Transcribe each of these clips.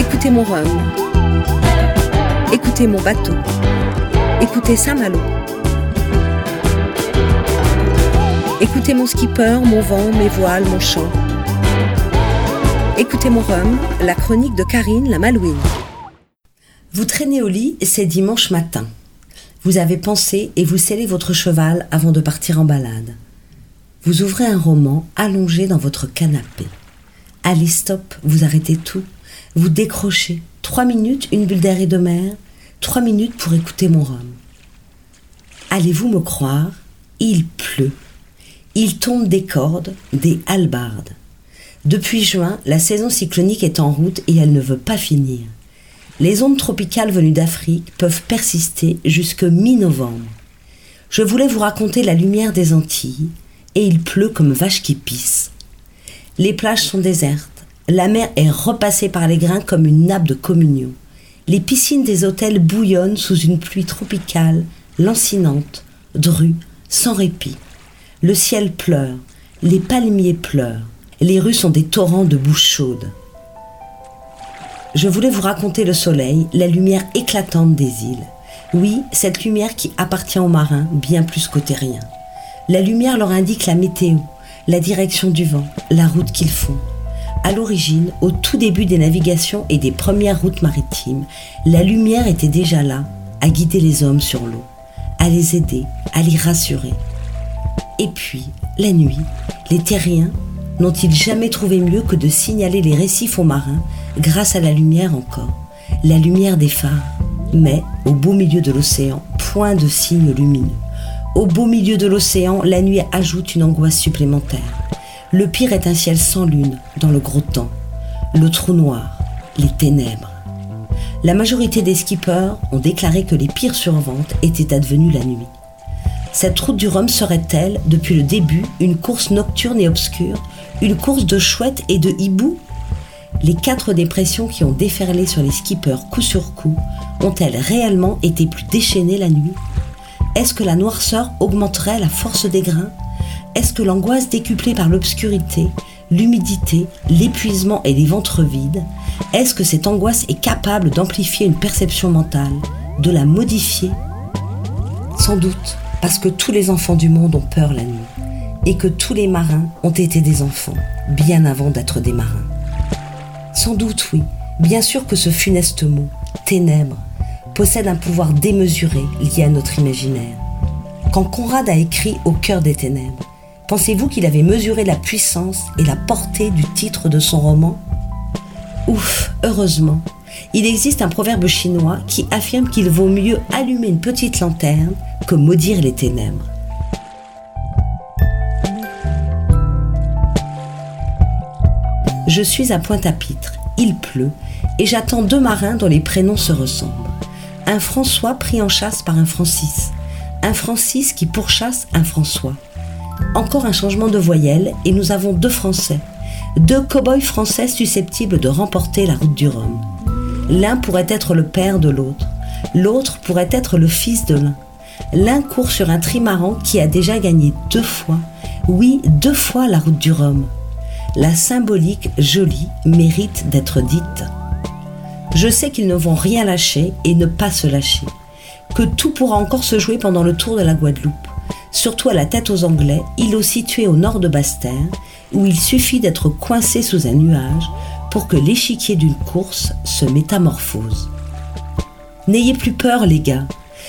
Écoutez mon rhum. Écoutez mon bateau. Écoutez Saint-Malo. Écoutez mon skipper, mon vent, mes voiles, mon chant. Écoutez mon rhum, la chronique de Karine la Malouine. Vous traînez au lit, c'est dimanche matin. Vous avez pensé et vous scellez votre cheval avant de partir en balade. Vous ouvrez un roman allongé dans votre canapé. Allez, stop, vous arrêtez tout. Vous décrochez. Trois minutes, une bulle d'air et de mer. Trois minutes pour écouter mon rhum. Allez-vous me croire Il pleut. Il tombe des cordes, des halbardes. Depuis juin, la saison cyclonique est en route et elle ne veut pas finir. Les ondes tropicales venues d'Afrique peuvent persister jusque mi-novembre. Je voulais vous raconter la lumière des Antilles, et il pleut comme vache qui pisse. Les plages sont désertes, la mer est repassée par les grains comme une nappe de communion. Les piscines des hôtels bouillonnent sous une pluie tropicale, lancinante, drue, sans répit. Le ciel pleure, les palmiers pleurent. Les rues sont des torrents de bouche chaude. Je voulais vous raconter le soleil, la lumière éclatante des îles. Oui, cette lumière qui appartient aux marins bien plus qu'aux terriens. La lumière leur indique la météo, la direction du vent, la route qu'ils font. À l'origine, au tout début des navigations et des premières routes maritimes, la lumière était déjà là, à guider les hommes sur l'eau, à les aider, à les rassurer. Et puis, la nuit, les terriens n'ont-ils jamais trouvé mieux que de signaler les récifs aux marins grâce à la lumière encore, la lumière des phares Mais, au beau milieu de l'océan, point de signe lumineux. Au beau milieu de l'océan, la nuit ajoute une angoisse supplémentaire. Le pire est un ciel sans lune, dans le gros temps. Le trou noir, les ténèbres. La majorité des skippers ont déclaré que les pires surventes étaient advenues la nuit. Cette route du Rhum serait-elle, depuis le début, une course nocturne et obscure une course de chouettes et de hiboux? Les quatre dépressions qui ont déferlé sur les skippers coup sur coup ont-elles réellement été plus déchaînées la nuit? Est-ce que la noirceur augmenterait la force des grains? Est-ce que l'angoisse décuplée par l'obscurité, l'humidité, l'épuisement et les ventres vides, est-ce que cette angoisse est capable d'amplifier une perception mentale, de la modifier? Sans doute, parce que tous les enfants du monde ont peur la nuit et que tous les marins ont été des enfants, bien avant d'être des marins. Sans doute oui, bien sûr que ce funeste mot, ténèbres, possède un pouvoir démesuré lié à notre imaginaire. Quand Conrad a écrit Au cœur des ténèbres, pensez-vous qu'il avait mesuré la puissance et la portée du titre de son roman? Ouf, heureusement, il existe un proverbe chinois qui affirme qu'il vaut mieux allumer une petite lanterne que maudire les ténèbres. Je suis à Pointe-à-Pitre, il pleut, et j'attends deux marins dont les prénoms se ressemblent. Un François pris en chasse par un Francis, un Francis qui pourchasse un François. Encore un changement de voyelle, et nous avons deux Français, deux cow-boys français susceptibles de remporter la route du Rhum. L'un pourrait être le père de l'autre, l'autre pourrait être le fils de l'un. L'un court sur un trimaran qui a déjà gagné deux fois, oui, deux fois la route du Rhum la symbolique jolie mérite d'être dite. Je sais qu'ils ne vont rien lâcher et ne pas se lâcher, que tout pourra encore se jouer pendant le tour de la Guadeloupe, surtout à la tête aux Anglais, îlot situé au nord de Basse-Terre, où il suffit d'être coincé sous un nuage pour que l'échiquier d'une course se métamorphose. N'ayez plus peur, les gars,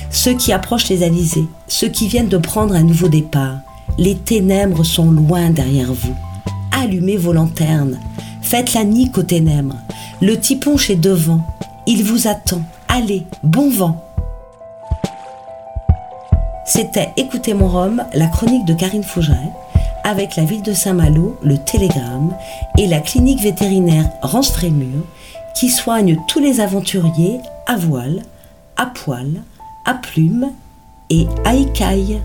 ceux qui approchent les Alizés, ceux qui viennent de prendre un nouveau départ, les ténèbres sont loin derrière vous allumez vos lanternes. Faites la nique aux ténèbres. Le tiponche est devant. Il vous attend. Allez, bon vent. C'était Écoutez mon Rhum, la chronique de Karine Fougeret, avec la ville de Saint-Malo, le Télégramme et la clinique vétérinaire Rance-Frémur, qui soigne tous les aventuriers à voile, à poil, à plume et à écaille.